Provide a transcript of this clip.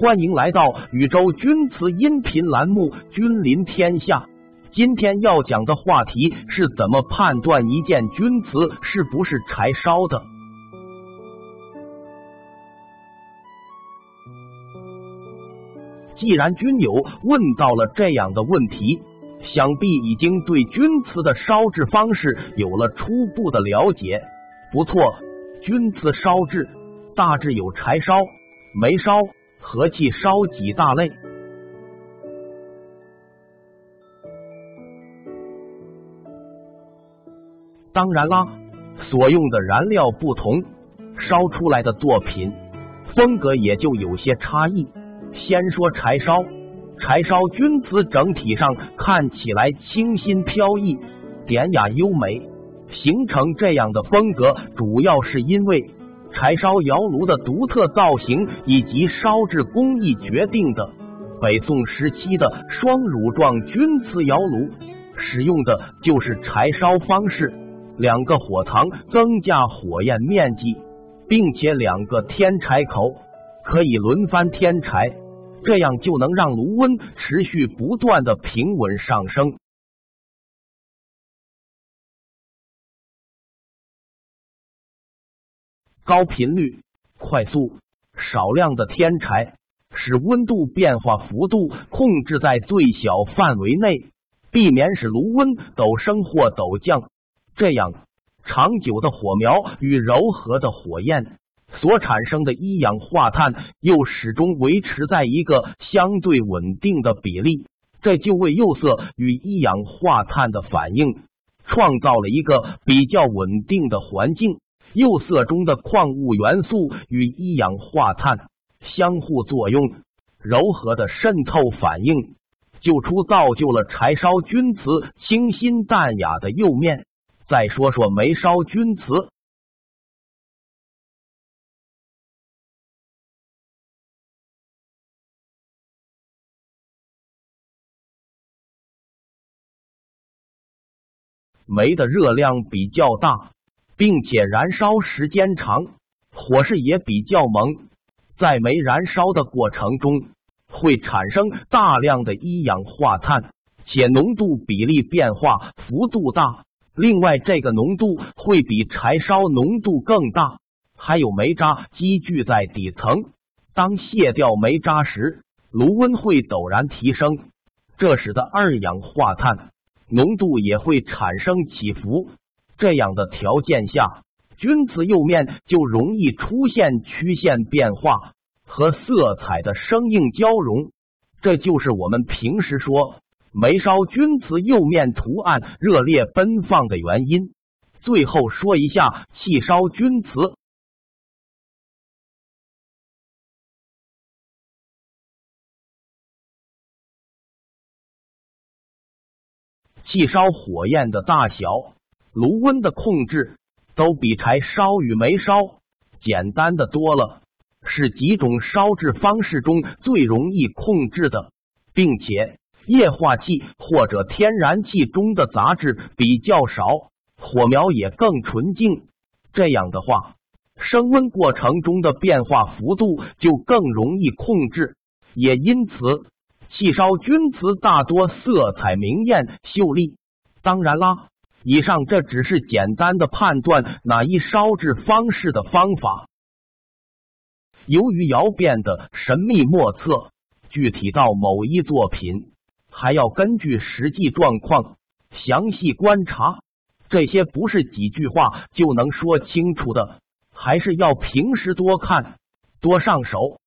欢迎来到宇宙钧瓷音频栏目《君临天下》。今天要讲的话题是怎么判断一件钧瓷是不是柴烧的。既然君友问到了这样的问题，想必已经对钧瓷的烧制方式有了初步的了解。不错，钧瓷烧制大致有柴烧、煤烧。和气烧几大类，当然啦，所用的燃料不同，烧出来的作品风格也就有些差异。先说柴烧，柴烧钧瓷整体上看起来清新飘逸、典雅优美，形成这样的风格，主要是因为。柴烧窑炉的独特造型以及烧制工艺决定的。北宋时期的双乳状钧瓷窑炉使用的就是柴烧方式，两个火塘增加火焰面积，并且两个添柴口可以轮番添柴，这样就能让炉温持续不断的平稳上升。高频率、快速、少量的添柴，使温度变化幅度控制在最小范围内，避免使炉温陡升或陡降。这样，长久的火苗与柔和的火焰所产生的一氧化碳又始终维持在一个相对稳定的比例，这就为釉色与一氧化碳的反应创造了一个比较稳定的环境。釉色中的矿物元素与一氧化碳相互作用，柔和的渗透反应就出造就了柴烧钧瓷清新淡雅的釉面。再说说煤烧钧瓷，煤的热量比较大。并且燃烧时间长，火势也比较猛，在煤燃烧的过程中会产生大量的一氧化碳，且浓度比例变化幅度大。另外，这个浓度会比柴烧浓度更大。还有煤渣积聚在底层，当卸掉煤渣时，炉温会陡然提升，这使得二氧化碳浓度也会产生起伏。这样的条件下，钧瓷釉面就容易出现曲线变化和色彩的生硬交融，这就是我们平时说煤烧钧瓷釉面图案热烈奔放的原因。最后说一下气烧钧瓷，气烧火焰的大小。炉温的控制都比柴烧与煤烧简单的多了，是几种烧制方式中最容易控制的，并且液化气或者天然气中的杂质比较少，火苗也更纯净。这样的话，升温过程中的变化幅度就更容易控制，也因此气烧钧瓷大多色彩明艳秀丽。当然啦。以上这只是简单的判断哪一烧制方式的方法。由于窑变的神秘莫测，具体到某一作品，还要根据实际状况详细观察。这些不是几句话就能说清楚的，还是要平时多看、多上手。